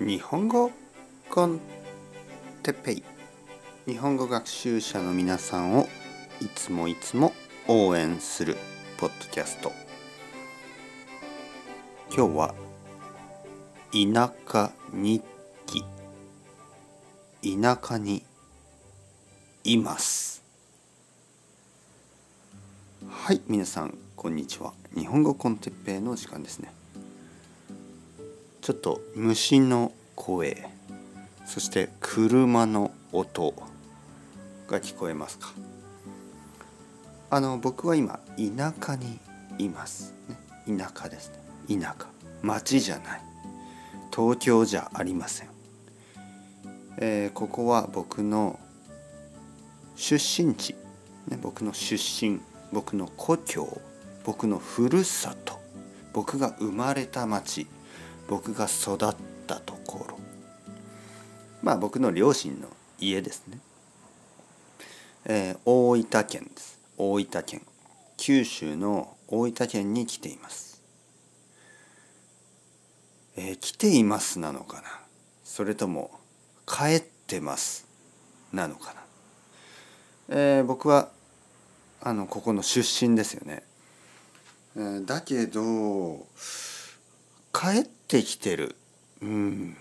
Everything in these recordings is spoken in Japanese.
日本語コンテッペイ。日本語学習者の皆さんをいつもいつも応援するポッドキャスト。今日は田舎日記。田舎にいます。はい皆さんこんにちは。日本語コンテッペイの時間ですね。ちょっと虫の声そして車の音が聞こえますか。あの僕は今田舎にいます、ね、田舎ですね。田舎。町じゃない。東京じゃありません、えー、ここは僕の出身地、ね、僕の出身僕の故郷僕のふるさと僕が生まれた町。僕が育ったところ。まあ僕の両親の家ですね、えー、大分県です。大分県。九州の大分県に来ています、えー、来ていますなのかな？それとも帰ってますなのかな、えー、僕はあのここの出身ですよね、えー、だけど帰ってきてる。うん。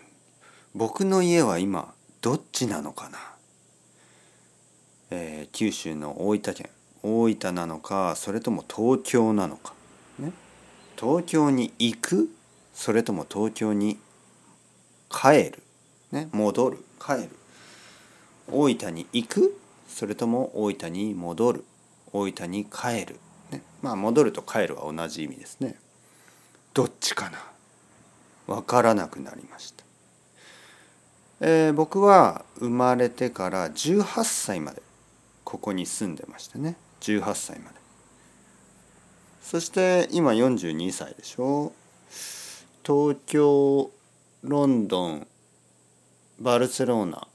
僕の家は今どっちなのかな、えー、九州の大分県。大分なのかそれとも東京なのか、ね、東京に行く？それとも東京に帰る、ね、戻る？帰る。大分に行く？それとも大分に戻る？大分に帰る、ね、まあ戻ると帰るは同じ意味ですね。どっちかな。分からなくなりました、えー、僕は生まれてから18歳までここに住んでましたね。18歳まで。そして今42歳でしょ。東京ロンドンバルセロナ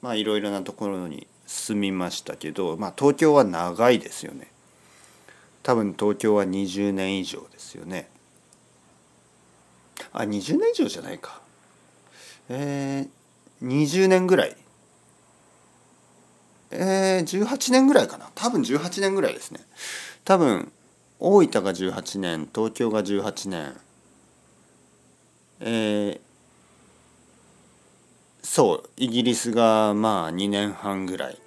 まあいろいろなところに住みましたけど、まあ、東京は長いですよね。多分東京は20年以上ですよね。あ20年以上じゃないか。えー、20年ぐらい。えー、18年ぐらいかな。多分18年ぐらいですね。多分大分が18年東京が18年。えー、そうイギリスがまあ2年半ぐらい。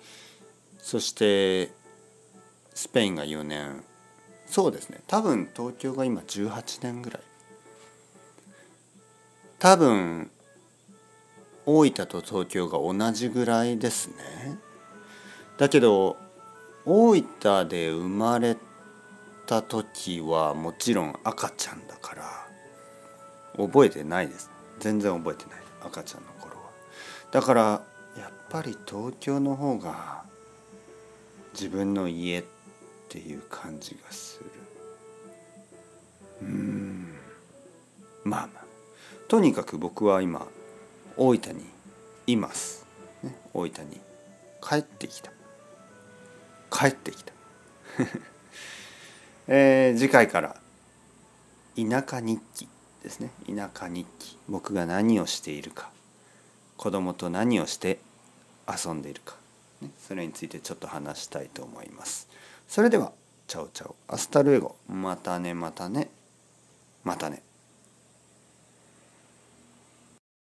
そしてスペインが4年。そうですね。多分東京が今18年ぐらい。多分大分と東京が同じぐらいですね。だけど大分で生まれた時はもちろん赤ちゃんだから覚えてないです。全然覚えてない。赤ちゃんの頃は。だからやっぱり東京の方が自分の家っていう感じがする。うん。まあまあ。とにかく僕は今大分にいます、ね、大分に帰ってきた。帰ってきた。えー、次回から田舎日記ですね。田舎日記。僕が何をしているか。子供と何をして遊んでいるか、ね、それについてちょっと話したいと思います。それではチャオチャオ。 Hasta luego。またねまたね。またね。